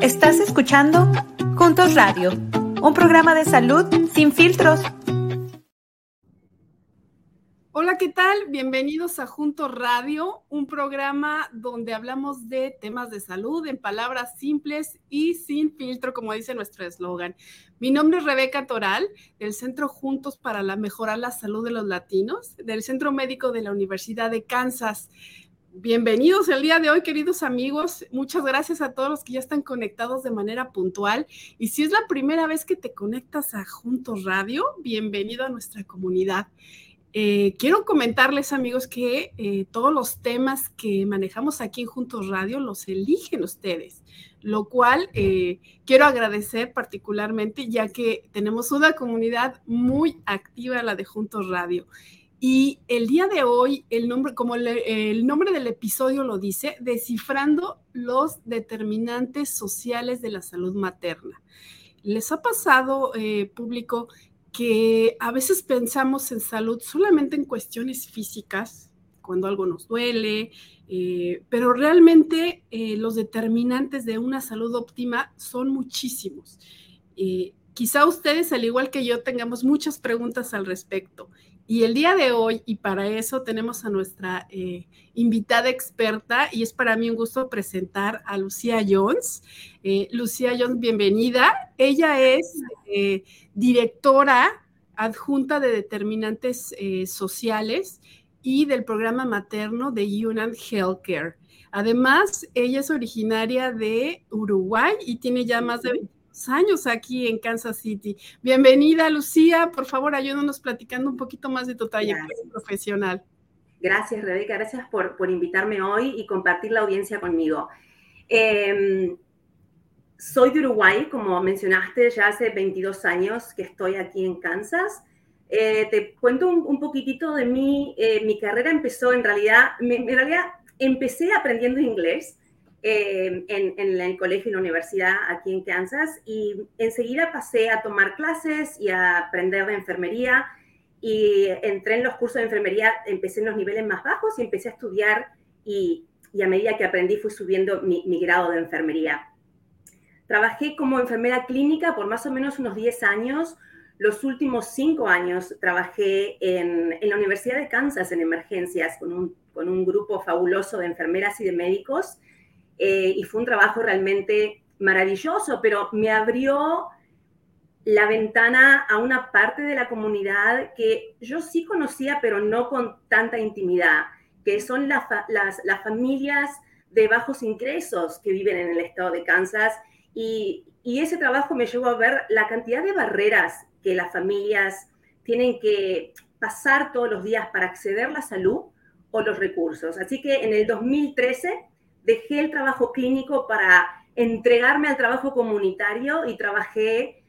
Estás escuchando Juntos Radio, un programa de salud sin filtros. Hola, ¿qué tal? Bienvenidos a Juntos Radio, un programa donde hablamos de temas de salud en palabras simples y sin filtro, como dice nuestro eslogan. Mi nombre es Rebeca Toral, del Centro Juntos para la Mejorar la Salud de los Latinos, del Centro Médico de la Universidad de Kansas. Bienvenidos el día de hoy, queridos amigos. Muchas gracias a todos los que ya están conectados de manera puntual. Y si es la primera vez que te conectas a Juntos Radio, bienvenido a nuestra comunidad. Eh, quiero comentarles, amigos, que eh, todos los temas que manejamos aquí en Juntos Radio los eligen ustedes, lo cual eh, quiero agradecer particularmente, ya que tenemos una comunidad muy activa, la de Juntos Radio. Y el día de hoy, el nombre, como el nombre del episodio lo dice, descifrando los determinantes sociales de la salud materna. ¿Les ha pasado, eh, público, que a veces pensamos en salud solamente en cuestiones físicas, cuando algo nos duele, eh, pero realmente eh, los determinantes de una salud óptima son muchísimos. quizá ustedes, al igual que yo, tengamos muchas preguntas al respecto. Y el día de hoy, y para eso tenemos a nuestra eh, invitada experta, y es para mí un gusto presentar a Lucía Jones. Eh, Lucía Jones, bienvenida. Ella es eh, directora adjunta de determinantes sociales y del programa materno de UNAM Healthcare. Además, ella es originaria de Uruguay y tiene ya más de años aquí en Kansas City. Bienvenida, Lucía. Por favor, ayúdanos platicando un poquito más de tu trayectoria profesional. Gracias, Rebeca. Gracias por, por, invitarme hoy y compartir la audiencia conmigo. Em, soy de Uruguay, como mencionaste, ya hace 22 años que estoy aquí en Kansas. Eh, te cuento un, poquitito de mí. Eh, mi carrera empezó en realidad, en realidad empecé aprendiendo inglés. Eh, en, el colegio y la universidad aquí en Kansas y enseguida pasé a tomar clases y a aprender de enfermería y entré en los cursos de enfermería, empecé en los niveles más bajos y empecé a estudiar y, a medida que aprendí fui subiendo mi, grado de enfermería. Trabajé como enfermera clínica por más o menos unos 10 años. Los últimos 5 años trabajé en, en, la Universidad de Kansas en emergencias con un, con un grupo fabuloso de enfermeras y de médicos eh, y fue un trabajo realmente maravilloso, pero me abrió la ventana a una parte de la comunidad que yo sí conocía, pero no con tanta intimidad, que son las, las, familias de bajos ingresos que viven en el estado de Kansas. Y, y, ese trabajo me llevó a ver la cantidad de barreras que las familias tienen que pasar todos los días para acceder a la salud o los recursos. Así que en el 2013 dejé el trabajo clínico para entregarme al trabajo comunitario y trabajé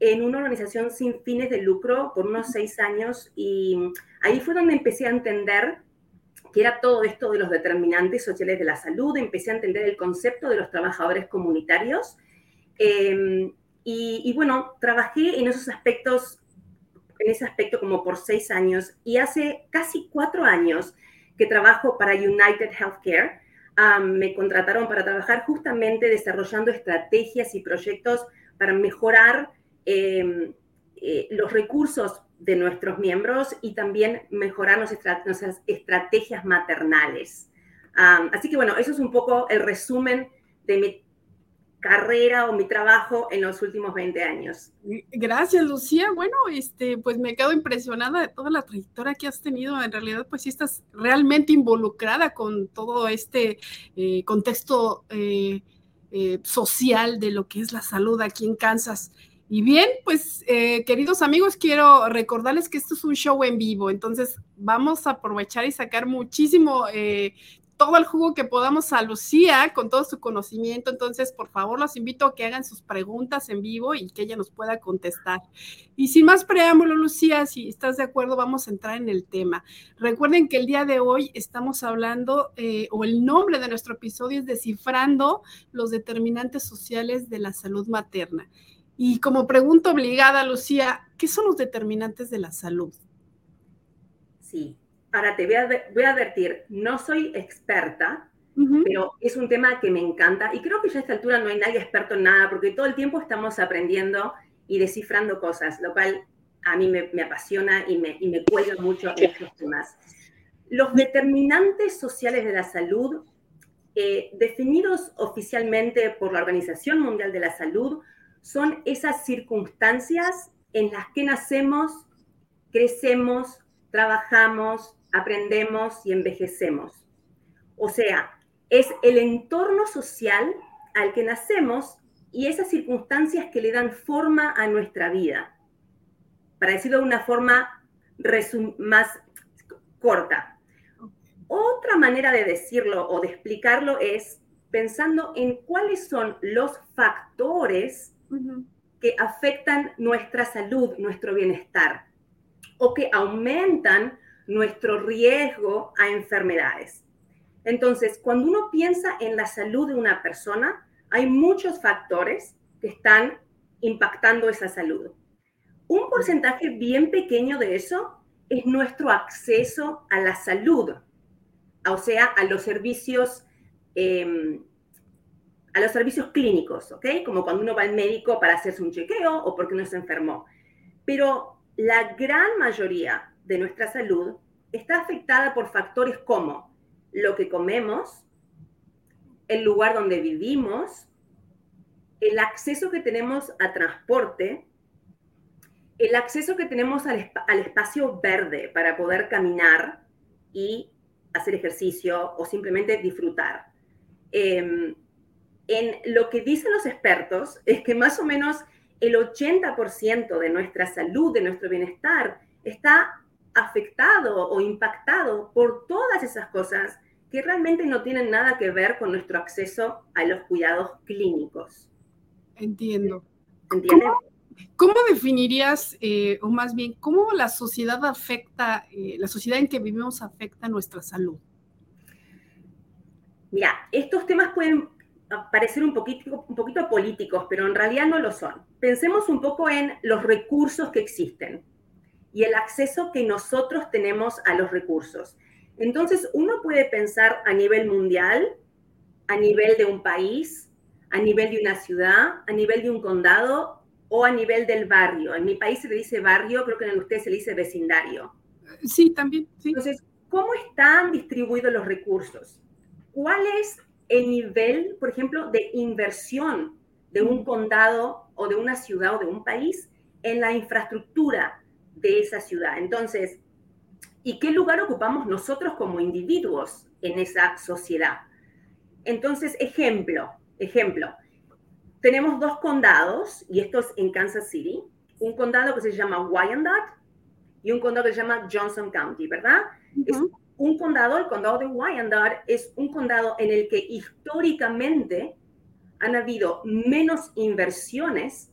en una organización sin fines de lucro por unos seis años y ahí fue donde empecé a entender que era todo esto de los determinantes sociales de la salud, empecé a entender el concepto de los trabajadores comunitarios em, y, y, bueno, trabajé en esos aspectos, en ese aspecto como por seis años y hace casi cuatro años que trabajo para United Healthcare, me contrataron para trabajar justamente desarrollando estrategias y proyectos para mejorar em, eh, los recursos de nuestros miembros y también mejorar nuestras, estrategias maternales. así que bueno, eso es un poco el resumen de mi carrera o mi trabajo en los últimos 20 años. Gracias, Lucía. Bueno, este, pues me quedo impresionada de toda la trayectoria que has tenido. En realidad, pues sí estás realmente involucrada con todo este eh, contexto eh, eh, social de lo que es la salud aquí en Kansas. Y bien, pues queridos amigos, quiero recordarles que esto es un show en vivo, entonces vamos a aprovechar y sacar muchísimo todo el jugo que podamos a Lucía con todo su conocimiento. Entonces, por favor, los invito a que hagan sus preguntas en vivo y que ella nos pueda contestar. Y sin más preámbulo, Lucía, si estás de acuerdo, vamos a entrar en el tema. Recuerden que el día de hoy estamos hablando, eh, o el nombre de nuestro episodio es Descifrando los determinantes sociales de la salud materna. Y como pregunta obligada, Lucía, ¿qué son los determinantes de la salud? Sí, Ahora te voy a, voy a advertir, no soy experta, pero es un tema que me encanta y creo que ya a esta altura no hay nadie experto en nada porque todo el tiempo estamos aprendiendo y descifrando cosas, lo cual a mí me, apasiona y me, y me cuelga mucho en estos temas. Los determinantes sociales de la salud, eh, definidos oficialmente por la Organización Mundial de la Salud, son esas circunstancias en las que nacemos, crecemos, trabajamos, aprendemos y envejecemos. O sea, es el entorno social al que nacemos y esas circunstancias que le dan forma a nuestra vida para decirlo de una forma más corta. Otra manera de decirlo o de explicarlo es pensando en cuáles son los factores que afectan nuestra salud, nuestro bienestar, o que aumentan nuestro riesgo a enfermedades. Entonces, cuando uno piensa en la salud de una persona, hay muchos factores que están impactando esa salud. Un porcentaje bien pequeño de eso es nuestro acceso a la salud, o sea, a los servicios, em, a los servicios clínicos, ¿ok? Como cuando uno va al médico para hacerse un chequeo o porque uno se enfermó. Pero la gran mayoría de nuestra salud está afectada por factores como lo que comemos, el lugar donde vivimos, el acceso que tenemos a transporte, el acceso que tenemos al, espacio verde para poder caminar y hacer ejercicio o simplemente disfrutar. Em, en lo que dicen los expertos es que más o menos el 80% de nuestra salud, de nuestro bienestar, está afectado o impactado por todas esas cosas que realmente no tienen nada que ver con nuestro acceso a los cuidados clínicos. Entiendo. ¿Entiendes? ¿Cómo definirías, eh, o más bien, cómo la sociedad afecta, eh, la sociedad en que vivimos afecta nuestra salud? Mira, estos temas pueden parecer un poquito, un poquito políticos, pero en realidad no lo son. Pensemos un poco en los recursos que existen y el acceso que nosotros tenemos a los recursos. Entonces, uno puede pensar a nivel mundial, a nivel de un país, a nivel de una ciudad, a nivel de un condado o a nivel del barrio. En mi país se le dice barrio, creo que en usted se le dice vecindario. Sí, también. Entonces, ¿cómo están distribuidos los recursos? ¿Cuál es el nivel, por ejemplo, de inversión de un condado o de una ciudad o de un país en la infraestructura de esa ciudad? Entonces, ¿y qué lugar ocupamos nosotros como individuos en esa sociedad? Entonces, ejemplo, ejemplo, tenemos dos condados, y esto es en Kansas City, un condado que se llama Wyandotte y un condado que se llama Johnson County, ¿verdad? Es un condado, el condado de Wyandotte, es un condado en el que históricamente han habido menos inversiones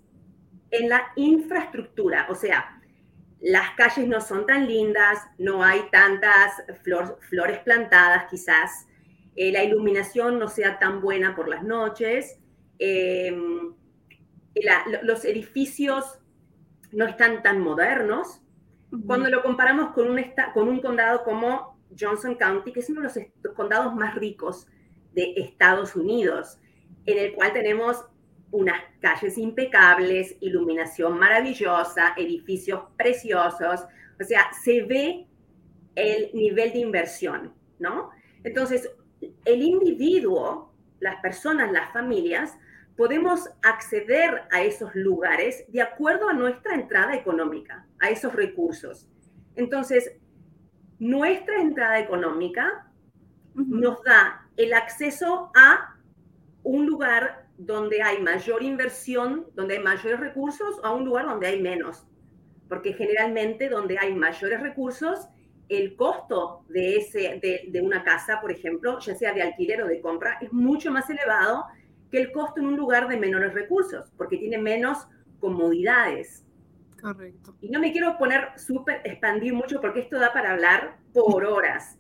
en la infraestructura, o sea, las calles no son tan lindas, no hay tantas flores plantadas quizás, eh, la iluminación no sea tan buena por las noches, Em, los edificios no están tan modernos. Cuando lo comparamos con un, con un condado como Johnson County, que es uno de los condados más ricos de Estados Unidos, en el cual tenemos unas calles impecables, iluminación maravillosa, edificios preciosos, o sea, se ve el nivel de inversión, ¿no? Entonces, el individuo, las personas, las familias, podemos acceder a esos lugares de acuerdo a nuestra entrada económica, a esos recursos. Entonces, nuestra entrada económica nos da el acceso a un lugar donde hay mayor inversión, donde hay mayores recursos, o a un lugar donde hay menos. Porque generalmente donde hay mayores recursos, el costo de, ese, de, de una casa, por ejemplo, ya sea de alquiler o de compra, es mucho más elevado que el costo en un lugar de menores recursos, porque tiene menos comodidades. Correcto. Y no me quiero poner súper, expandir mucho porque esto da para hablar por horas,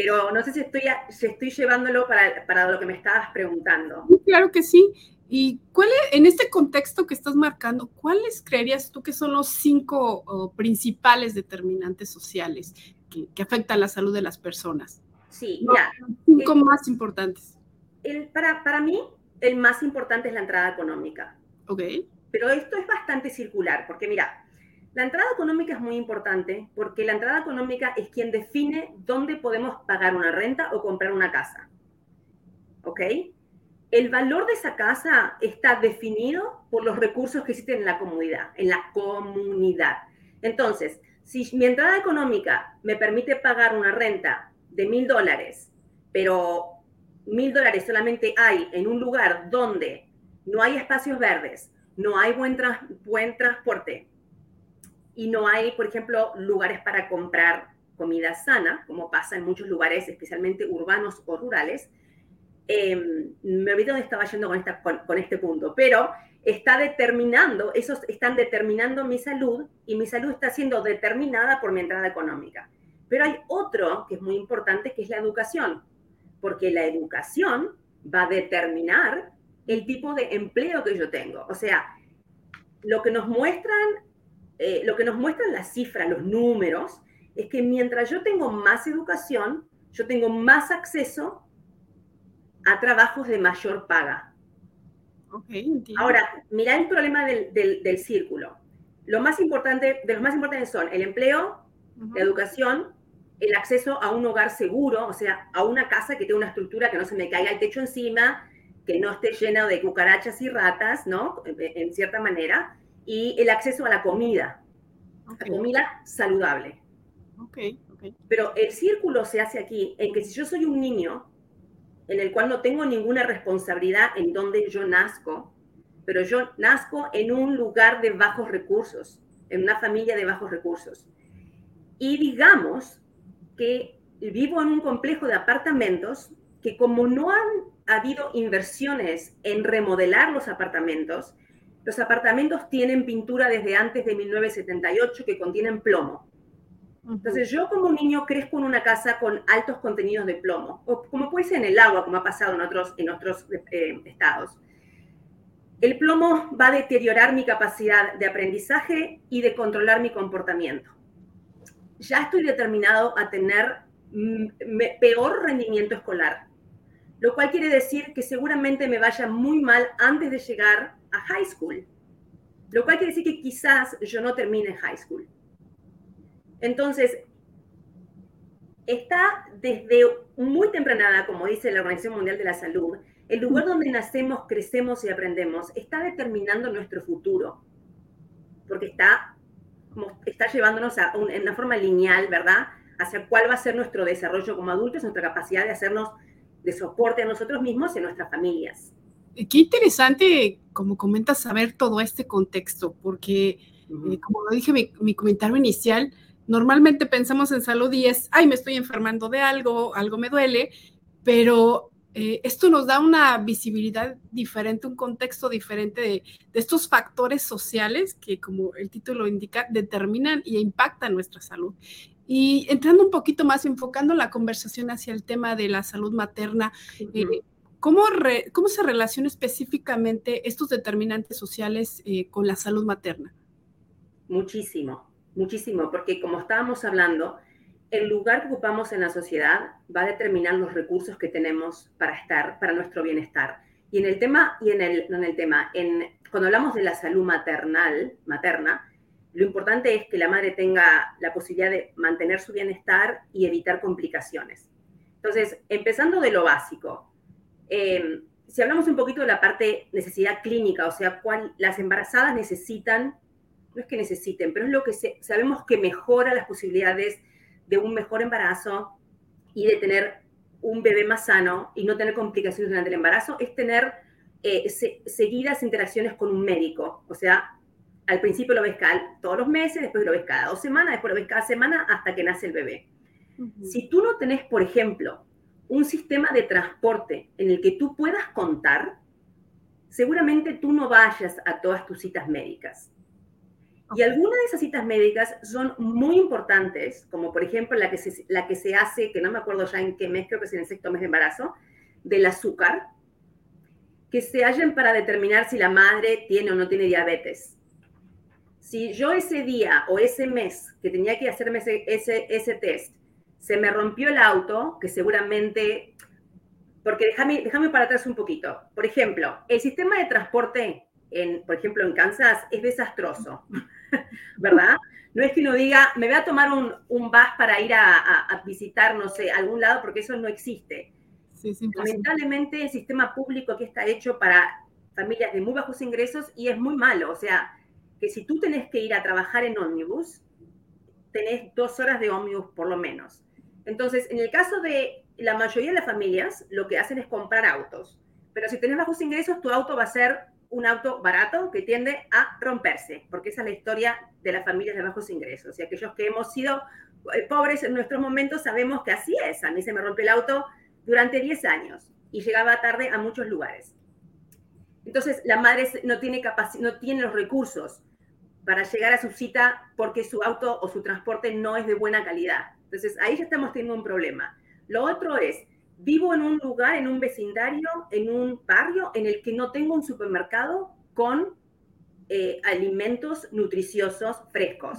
pero no sé si estoy, si estoy llevándolo para, para lo que me estabas preguntando. Claro que sí. ¿Y cuál en este contexto que estás marcando, cuáles creerías tú que son los cinco principales determinantes sociales que, que afectan la salud de las personas? Sí, ya. Cinco más importantes. El, para, para mí, el más importante es la entrada económica. Ok. Pero esto es bastante circular, porque mira, la entrada económica es muy importante porque la entrada económica es quien define dónde podemos pagar una renta o comprar una casa. ¿Ok? El valor de esa casa está definido por los recursos que existen en la comunidad, en la comunidad. Entonces, si mi entrada económica me permite pagar una renta de mil dólares, pero mil dólares solamente hay en un lugar donde no hay espacios verdes, no hay buen, buen transporte y no hay, por ejemplo, lugares para comprar comida sana, como pasa en muchos lugares, especialmente urbanos o rurales. Em, me olvidé dónde estaba yendo con, esta, con, este punto, pero está determinando, esos están determinando mi salud y mi salud está siendo determinada por mi entrada económica. Pero hay otro que es muy importante, que es la educación, porque la educación va a determinar el tipo de empleo que yo tengo. O sea, lo que nos muestran, eh, lo que nos muestran las cifras, los números, es que mientras yo tengo más educación, yo tengo más acceso a trabajos de mayor paga. Okay, Ahora, mira el problema del, del, círculo. Lo más importante, de los más importantes son el empleo, la educación, el acceso a un hogar seguro, o sea, a una casa que tenga una estructura que no se me caiga el techo encima, que no esté lleno de cucarachas y ratas, ¿no? En cierta manera, y el acceso a la comida, la comida saludable. Ok, ok. Pero el círculo se hace aquí en que si yo soy un niño en el cual no tengo ninguna responsabilidad en donde yo nazco, pero yo nazco en un lugar de bajos recursos, en una familia de bajos recursos. Y digamos que vivo en un complejo de apartamentos que como no han habido inversiones en remodelar los apartamentos, los apartamentos tienen pintura desde antes de 1978 que contienen plomo. Entonces yo como niño crezco en una casa con altos contenidos de plomo, o como puede ser en el agua, como ha pasado en otros, en otros eh, estados. El plomo va a deteriorar mi capacidad de aprendizaje y de controlar mi comportamiento. Ya estoy determinado a tener mm, peor rendimiento escolar, lo cual quiere decir que seguramente me vaya muy mal antes de llegar a high school, lo cual quiere decir que quizás yo no termine high school. Entonces, está desde muy temprana, como dice la Organización Mundial de la Salud, el lugar donde nacemos, crecemos y aprendemos está determinando nuestro futuro, porque está, está llevándonos a en una forma lineal, ¿verdad? Hacia cuál va a ser nuestro desarrollo como adultos, nuestra capacidad de hacernos de soporte a nosotros mismos y a nuestras familias. Qué interesante, como comentas, saber todo este contexto, porque, eh, como lo dije mi, mi comentario inicial, normalmente pensamos en salud y es, ay, me estoy enfermando de algo, algo me duele, pero eh, esto nos da una visibilidad diferente, un contexto diferente de, estos factores sociales que, como el título indica, determinan y impactan nuestra salud. Y entrando un poquito más, enfocando la conversación hacia el tema de la salud materna, eh, ¿cómo, se relaciona específicamente estos determinantes sociales eh, con la salud materna? Muchísimo muchísimo, porque como estábamos hablando, el lugar que ocupamos en la sociedad va a determinar los recursos que tenemos para estar, para nuestro bienestar. Y en el tema, y en el, en el tema, en, cuando hablamos de la salud maternal, materna, lo importante es que la madre tenga la posibilidad de mantener su bienestar y evitar complicaciones. Entonces, empezando de lo básico, em, si hablamos un poquito de la parte necesidad clínica, o sea, cuál las embarazadas necesitan no es que necesiten, pero es lo que sabemos que mejora las posibilidades de un mejor embarazo y de tener un bebé más sano y no tener complicaciones durante el embarazo, es tener eh, seguidas interacciones con un médico. O sea, al principio lo ves cada, todos los meses, después lo ves cada dos semanas, después lo ves cada semana hasta que nace el bebé. Si tú no tenés, por ejemplo, un sistema de transporte en el que tú puedas contar, seguramente tú no vayas a todas tus citas médicas. Y algunas de esas citas médicas son muy importantes, como por ejemplo la que, se, la que se hace, que no me acuerdo ya en qué mes, creo que es en el sexto mes de embarazo, del azúcar, que se hallen para determinar si la madre tiene o no tiene diabetes. Si yo ese día o ese mes que tenía que hacerme ese, ese, ese test, se me rompió el auto, que seguramente, porque déjame, déjame para atrás un poquito. Por ejemplo, el sistema de transporte, en, por ejemplo, en Kansas, es desastroso, ¿verdad? No es que uno diga, me voy a tomar un, un bus para ir a, a, visitar, no sé, algún lado, porque eso no existe. Sí, Lamentablemente, el sistema público aquí está hecho para familias de muy bajos ingresos y es muy malo. O sea, que si tú tenés que ir a trabajar en ómnibus, tenés dos horas de ómnibus por lo menos. Entonces, en el caso de la mayoría de las familias, lo que hacen es comprar autos. Pero si tenés bajos ingresos, tu auto va a ser un auto barato que tiende a romperse, porque esa es la historia de las familias de bajos ingresos. Y aquellos que hemos sido eh, pobres en nuestros momentos sabemos que así es. A mí se me rompe el auto durante 10 años y llegaba tarde a muchos lugares. Entonces, la madre no tiene, no tiene los recursos para llegar a su cita porque su auto o su transporte no es de buena calidad. Entonces, ahí ya estamos teniendo un problema. Lo otro es, vivo en un lugar, en un vecindario, en un barrio en el que no tengo un supermercado con eh, alimentos nutriciosos frescos.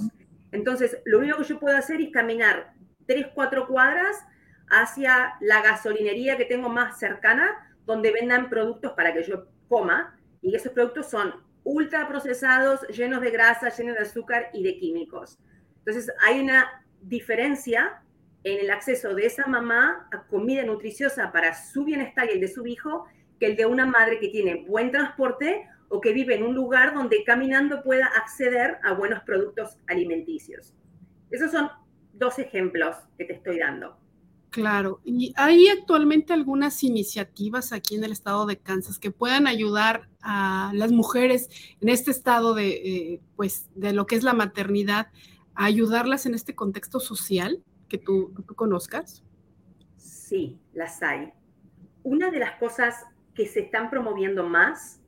Entonces, lo único que yo puedo hacer es caminar tres, cuatro cuadras hacia la gasolinería que tengo más cercana, donde vendan productos para que yo coma, y esos productos son ultra procesados, llenos de grasa, llenos de azúcar y de químicos. Entonces, hay una diferencia en el acceso de esa mamá a comida nutriciosa para su bienestar y el de su hijo que el de una madre que tiene buen transporte o que vive en un lugar donde caminando pueda acceder a buenos productos alimenticios. Esos son dos ejemplos que te estoy dando. Claro, y hay actualmente algunas iniciativas aquí en el estado de Kansas que puedan ayudar a las mujeres en este estado de, eh, pues, de lo que es la maternidad ayudarlas en este contexto social que tú, tú conozcas? Sí, las hay. Una de las cosas que se están promoviendo más,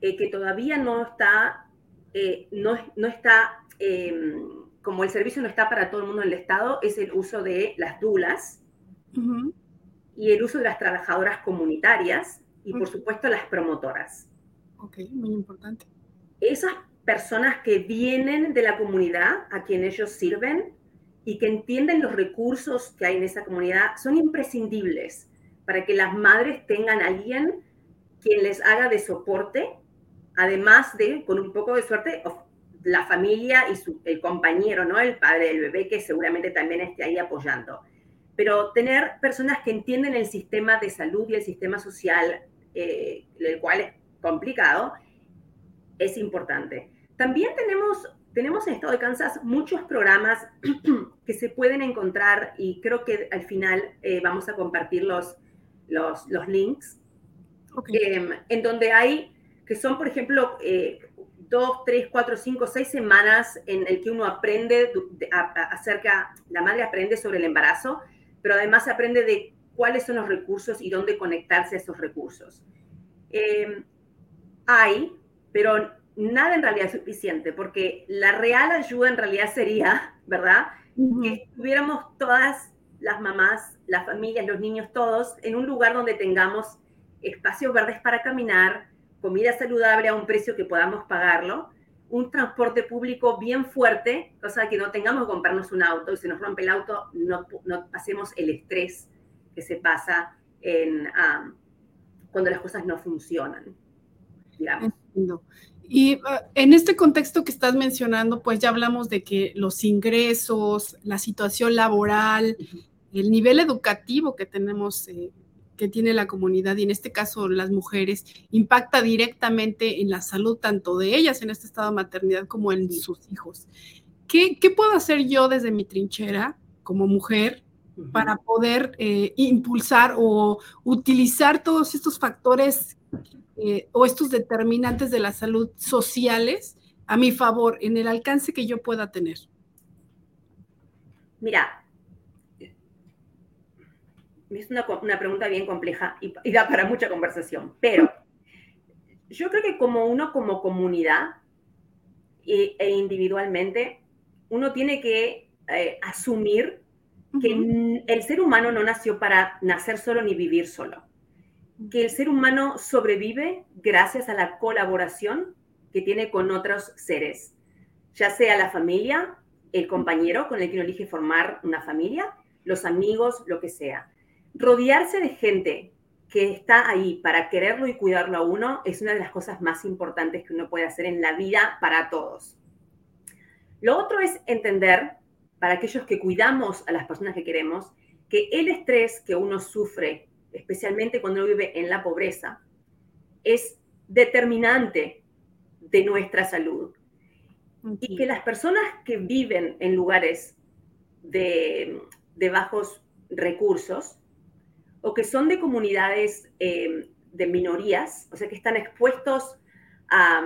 eh, que todavía no está, eh, no, no, está em, como el servicio no está para todo el mundo en el Estado, es el uso de las dulas y el uso de las trabajadoras comunitarias y, por supuesto, las promotoras. Ok, muy importante. Esas personas que vienen de la comunidad a quien ellos sirven y que entienden los recursos que hay en esa comunidad son imprescindibles para que las madres tengan alguien quien les haga de soporte, además de, con un poco de suerte, la familia y su, el compañero, ¿no? El padre del bebé que seguramente también esté ahí apoyando. Pero tener personas que entienden el sistema de salud y el sistema social, eh, el cual es complicado, es importante. También tenemos, tenemos en Estado de Kansas muchos programas que se pueden encontrar y creo que al final eh, vamos a compartir los, los, links, em, en donde hay, que son, por ejemplo, eh, dos, tres, cuatro, cinco, seis semanas en el que uno aprende acerca, la madre aprende sobre el embarazo, pero además aprende de cuáles son los recursos y dónde conectarse a esos recursos. Em, hay, pero nada en realidad es suficiente, porque la real ayuda en realidad sería, ¿verdad? Que estuviéramos todas las mamás, las familias, los niños, todos en un lugar donde tengamos espacios verdes para caminar, comida saludable a un precio que podamos pagarlo, un transporte público bien fuerte, cosa que no tengamos que comprarnos un auto y si nos rompe el auto no, no pasemos el estrés que se pasa en, cuando las cosas no funcionan, digamos. Y ah, en este contexto que estás mencionando, pues ya hablamos de que los ingresos, la situación laboral, el nivel educativo que tenemos, eh, que tiene la comunidad y en este caso las mujeres, impacta directamente en la salud tanto de ellas en este estado de maternidad como en sus hijos. ¿Qué, puedo hacer yo desde mi trinchera como mujer para poder eh, impulsar o utilizar todos estos factores eh, o estos determinantes de la salud sociales a mi favor en el alcance que yo pueda tener? Mira, es una, pregunta bien compleja y, da para mucha conversación, pero yo creo que como uno como comunidad e, e individualmente, uno tiene que eh, asumir que el ser humano no nació para nacer solo ni vivir solo que el ser humano sobrevive gracias a la colaboración que tiene con otros seres, ya sea la familia, el compañero con el que uno elige formar una familia, los amigos, lo que sea. Rodearse de gente que está ahí para quererlo y cuidarlo a uno es una de las cosas más importantes que uno puede hacer en la vida para todos. Lo otro es entender, para aquellos que cuidamos a las personas que queremos, que el estrés que uno sufre, especialmente cuando uno vive en la pobreza, es determinante de nuestra salud. Y que las personas que viven en lugares de, bajos recursos o que son de comunidades eh, de minorías, o sea, que están expuestos a,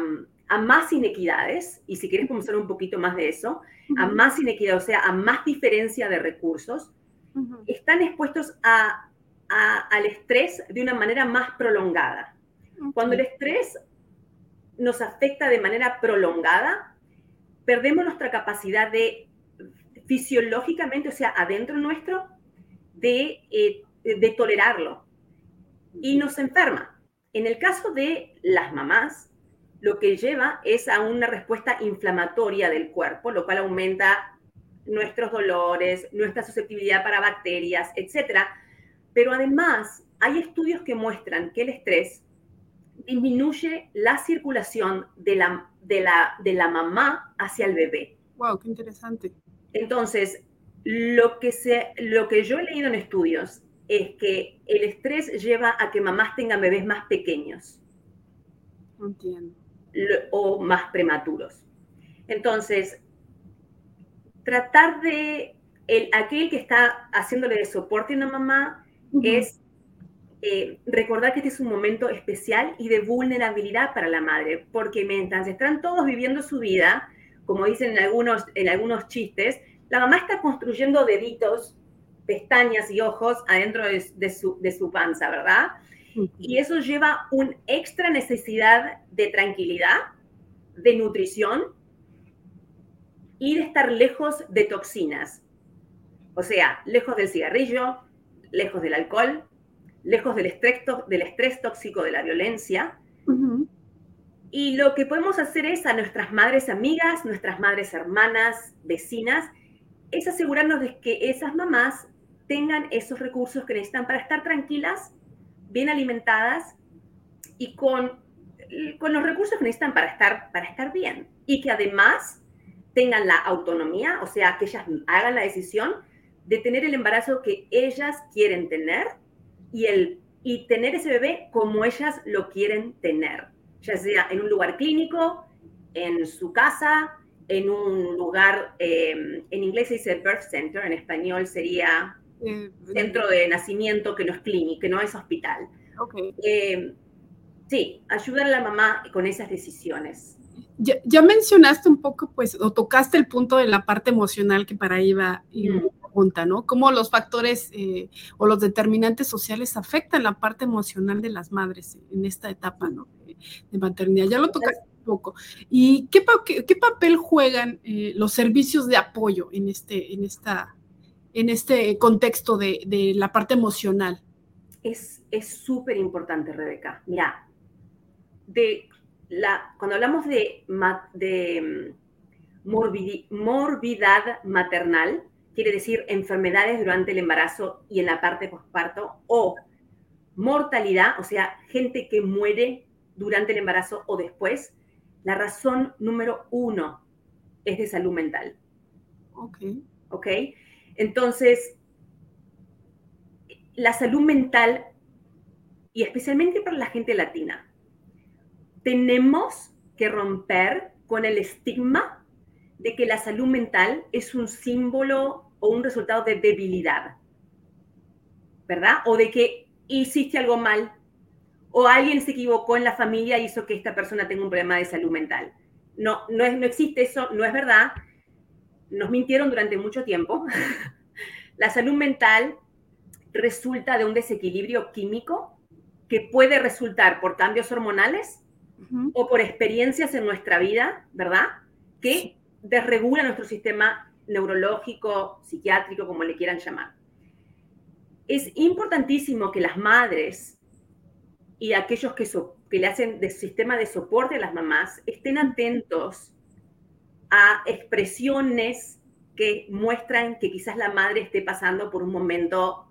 más inequidades, y si quieres comenzar un poquito más de eso, a más inequidad, o sea, a más diferencia de recursos, están expuestos al estrés de una manera más prolongada. Cuando el estrés nos afecta de manera prolongada, perdemos nuestra capacidad de fisiológicamente, o sea, adentro nuestro, de, eh, de tolerarlo y nos enferma. En el caso de las mamás, lo que lleva es a una respuesta inflamatoria del cuerpo, lo cual aumenta nuestros dolores, nuestra susceptibilidad para bacterias, etc. Pero además, hay estudios que muestran que el estrés disminuye la circulación de la, de la, de la mamá hacia el bebé. Wow, qué interesante. Entonces, lo que, se, lo que yo he leído en estudios es que el estrés lleva a que mamás tengan bebés más pequeños. Entiendo. O más prematuros. Entonces, tratar de, el, aquel que está haciéndole de soporte a una mamá es eh, recordar que este es un momento especial y de vulnerabilidad para la madre, porque mientras están todos viviendo su vida, como dicen en algunos, en algunos chistes, la mamá está construyendo deditos, pestañas y ojos adentro de, su, de su panza, ¿verdad? Y eso lleva una extra necesidad de tranquilidad, de nutrición y de estar lejos de toxinas. O sea, lejos del cigarrillo, lejos del alcohol, lejos del estrés, del estrés tóxico de la violencia. Y lo que podemos hacer es a nuestras madres amigas, nuestras madres hermanas, vecinas, es asegurarnos de que esas mamás tengan esos recursos que necesitan para estar tranquilas, bien alimentadas y con, con los recursos que necesitan para estar, para estar bien. Y que además tengan la autonomía, o sea, que ellas hagan la decisión de tener el embarazo que ellas quieren tener y, el, y tener ese bebé como ellas lo quieren tener, ya sea en un lugar clínico, en su casa, en un lugar, em, en inglés se dice birth center, en español sería eh, centro de nacimiento que no es clínico, que no es hospital. Okay. Em, sí, ayudar a la mamá con esas decisiones. Ya, mencionaste un poco, pues, o tocaste el punto de la parte emocional que para ahí va mm. Pregunta, ¿no? Cómo los factores eh, o los determinantes sociales afectan la parte emocional de las madres en esta etapa, ¿no? De maternidad. Ya lo tocaste un poco. ¿Y qué, qué, papel juegan eh, los servicios de apoyo en este, en esta, en este contexto de, de la parte emocional? Es súper importante, Rebeca. Mira, de cuando hablamos de, de mm, morbidad maternal, quiere decir enfermedades durante el embarazo y en la parte postparto, o mortalidad, o sea, gente que muere durante el embarazo o después, la razón número uno es de salud mental. Ok. Ok. Entonces, la salud mental, y especialmente para la gente latina, tenemos que romper con el estigma de que la salud mental es un símbolo o un resultado de debilidad, ¿verdad? O de que hiciste algo mal, o alguien se equivocó en la familia y hizo que esta persona tenga un problema de salud mental. No, no, es, no existe eso, no es verdad. Nos mintieron durante mucho tiempo. la salud mental resulta de un desequilibrio químico que puede resultar por cambios hormonales o por experiencias en nuestra vida, ¿verdad? Que desregula nuestro sistema neurológico, psiquiátrico, como le quieran llamar. Es importantísimo que las madres y aquellos que, que le hacen de sistema de soporte a las mamás estén atentos a expresiones que muestran que quizás la madre esté pasando por un momento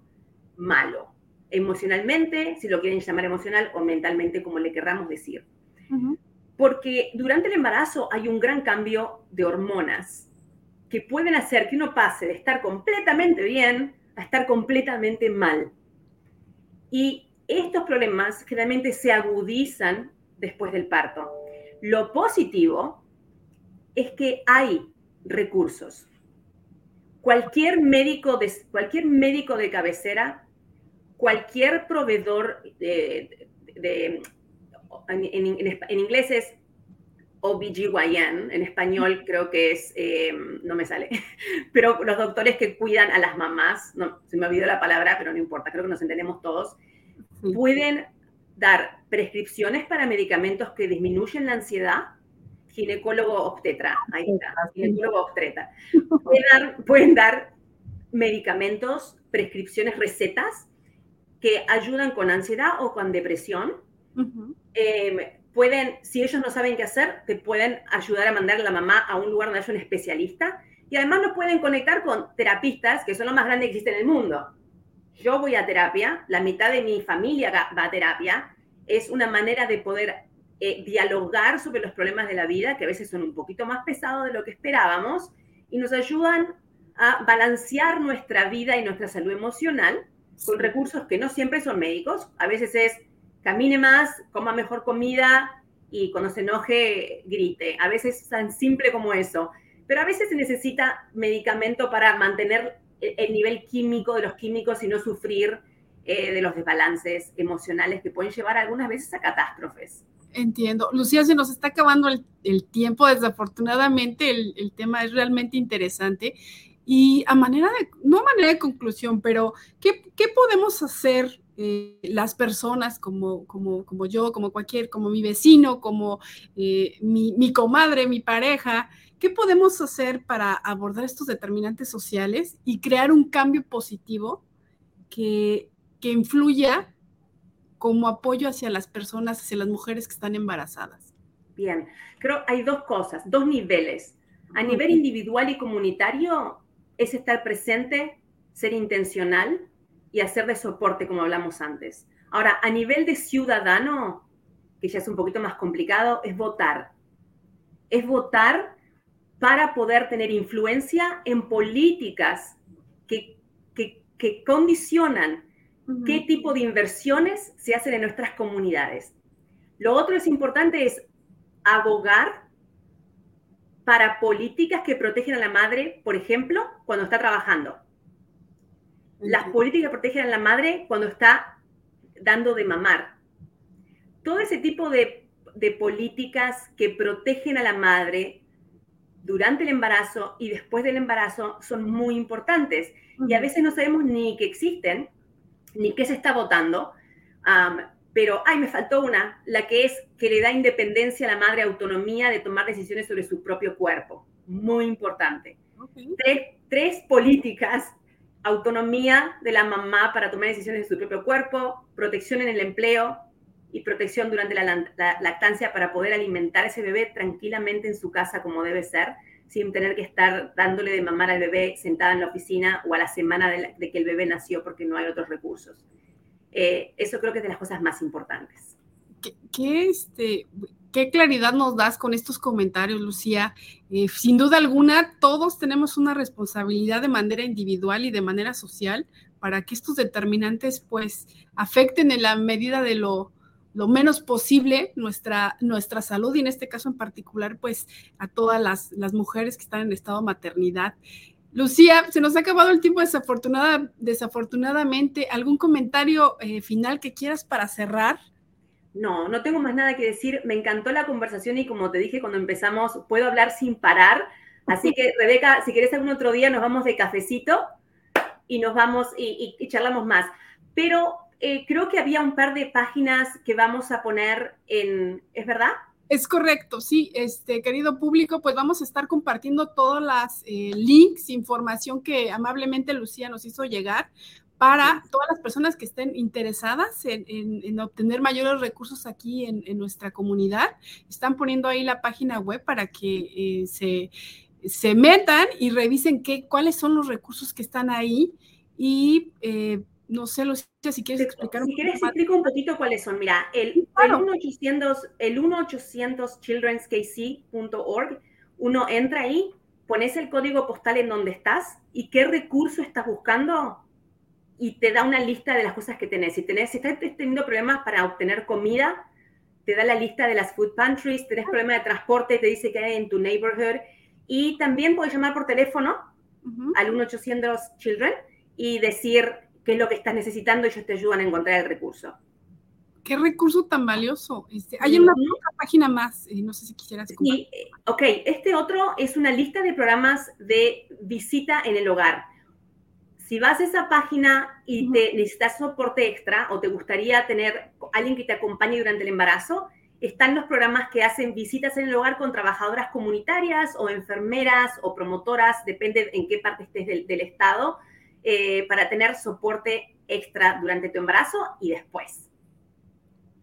malo, emocionalmente, si lo quieren llamar emocional, o mentalmente, como le querramos decir. Porque durante el embarazo hay un gran cambio de hormonas que pueden hacer que uno pase de estar completamente bien a estar completamente mal. Y estos problemas generalmente se agudizan después del parto. Lo positivo es que hay recursos. Cualquier médico de, cualquier médico de cabecera, cualquier proveedor de, en, inglés es OBGYN, en español creo que es, eh, no me sale, pero los doctores que cuidan a las mamás, no, se me olvidó la palabra, pero no importa, creo que nos entendemos todos, pueden dar prescripciones para medicamentos que disminuyen la ansiedad ginecólogo obstetra, ahí está, ginecólogo obstetra. Pueden dar, medicamentos, prescripciones, recetas que ayudan con ansiedad o con depresión. Em, pueden, si ellos no saben qué hacer, te pueden ayudar a mandar a la mamá a un lugar donde haya un especialista. Y además nos pueden conectar con terapistas, que son los más grandes que existen en el mundo. Yo voy a terapia, la mitad de mi familia va a terapia. Es una manera de poder eh, dialogar sobre los problemas de la vida, que a veces son un poquito más pesados de lo que esperábamos, y nos ayudan a balancear nuestra vida y nuestra salud emocional con recursos que no siempre son médicos. A veces es camine más, coma mejor comida y cuando se enoje grite. A veces es tan simple como eso. Pero a veces se necesita medicamento para mantener el nivel químico de los químicos y no sufrir eh, de los desbalances emocionales que pueden llevar algunas veces a catástrofes. Entiendo. Lucía, se nos está acabando el, tiempo, desafortunadamente el, tema es realmente interesante. Y a manera de, no a manera de conclusión, pero ¿qué, podemos hacer eh, las personas como, como, como, yo, como cualquier, como mi vecino, como eh, mi, mi, comadre, mi pareja? ¿Qué podemos hacer para abordar estos determinantes sociales y crear un cambio positivo que, que influya como apoyo hacia las personas, hacia las mujeres que están embarazadas? Bien, creo hay dos cosas, dos niveles. A nivel individual y comunitario es estar presente, ser intencional y hacer de soporte, como hablamos antes. Ahora, a nivel de ciudadano, que ya es un poquito más complicado, es votar. Es votar para poder tener influencia en políticas que, que, que condicionan qué tipo de inversiones se hacen en nuestras comunidades. Lo otro es importante es abogar para políticas que protegen a la madre, por ejemplo, cuando está trabajando. Las políticas protegen a la madre cuando está dando de mamar. Todo ese tipo de, de políticas que protegen a la madre durante el embarazo y después del embarazo son muy importantes. Y a veces no sabemos ni que existen ni qué se está votando, pero, ay, me faltó una, la que es que le da independencia a la madre, autonomía de tomar decisiones sobre su propio cuerpo. Muy importante. Tres, políticas, autonomía de la mamá para tomar decisiones de su propio cuerpo, protección en el empleo y protección durante la, lactancia para poder alimentar a ese bebé tranquilamente en su casa como debe ser sin tener que estar dándole de mamar al bebé sentada en la oficina o a la semana de, que el bebé nació porque no hay otros recursos. Eh, eso creo que es de las cosas más importantes. ¿Qué, este, qué claridad nos das con estos comentarios, Lucía? Eh, sin duda alguna, todos tenemos una responsabilidad de manera individual y de manera social para que estos determinantes pues afecten en la medida de lo, lo menos posible nuestra, nuestra salud y en este caso en particular, pues a todas las, las mujeres que están en estado de maternidad. Lucía, se nos ha acabado el tiempo desafortunada, desafortunadamente. ¿Algún comentario eh, final que quieras para cerrar? No, no tengo más nada que decir. Me encantó la conversación y como te dije cuando empezamos, puedo hablar sin parar. Así que, Rebeca, si querés algún otro día, nos vamos de cafecito y nos vamos y, y charlamos más. Pero eh, creo que había un par de páginas que vamos a poner en, ¿es verdad? Es correcto, sí, este querido público, pues vamos a estar compartiendo todas las eh, links, información que amablemente Lucía nos hizo llegar para todas las personas que estén interesadas en, obtener mayores recursos aquí en, nuestra comunidad. Están poniendo ahí la página web para que eh, se se metan y revisen qué, cuáles son los recursos que están ahí y eh, no sé, Lucía, si quieres explicar un si quieres, explico un poquito cuáles son. Mira, el, el 1-800, el 1-800 childrenskc.org, uno entra ahí, pones el código postal en donde estás y qué recurso estás buscando y te da una lista de las cosas que tenés. Si, tenés, si estás teniendo problemas para obtener comida, te da la lista de las food pantries, tenés problemas de transporte, te dice que hay en tu neighborhood. Y también puedes llamar por teléfono al 1-800 Children y decir qué es lo que estás necesitando y ellos te ayudan a encontrar el recurso. Qué recurso tan valioso. Este, hay una página más, eh, no sé si quisieras. Sí, eh, ok, este otro es una lista de programas de visita en el hogar. Si vas a esa página y te necesitas soporte extra o te gustaría tener alguien que te acompañe durante el embarazo, están los programas que hacen visitas en el hogar con trabajadoras comunitarias o enfermeras o promotoras, depende en qué parte estés del estado, eh, para tener soporte extra durante tu embarazo y después.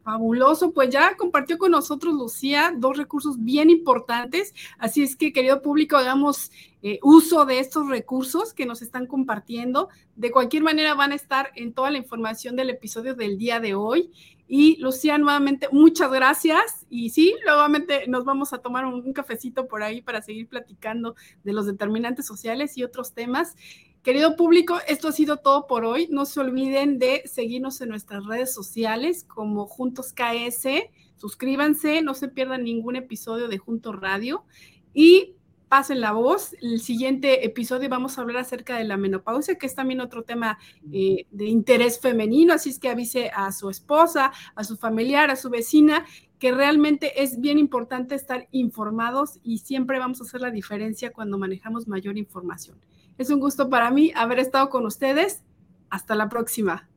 Fabuloso, pues ya compartió con nosotros Lucía dos recursos bien importantes, así es que querido público, hagamos eh, uso de estos recursos que nos están compartiendo. De cualquier manera van a estar en toda la información del episodio del día de hoy. Y Lucía, nuevamente, muchas gracias. Y sí, nuevamente nos vamos a tomar un cafecito por ahí para seguir platicando de los determinantes sociales y otros temas. Querido público, esto ha sido todo por hoy. No se olviden de seguirnos en nuestras redes sociales como Juntos KS. Suscríbanse, no se pierdan ningún episodio de Juntos Radio y pasen la voz. El siguiente episodio vamos a hablar acerca de la menopausia, que es también otro tema eh, de interés femenino, así es que avise a su esposa, a su familiar, a su vecina, que realmente es bien importante estar informados y siempre vamos a hacer la diferencia cuando manejamos mayor información. Es un gusto para mí haber estado con ustedes. Hasta la próxima.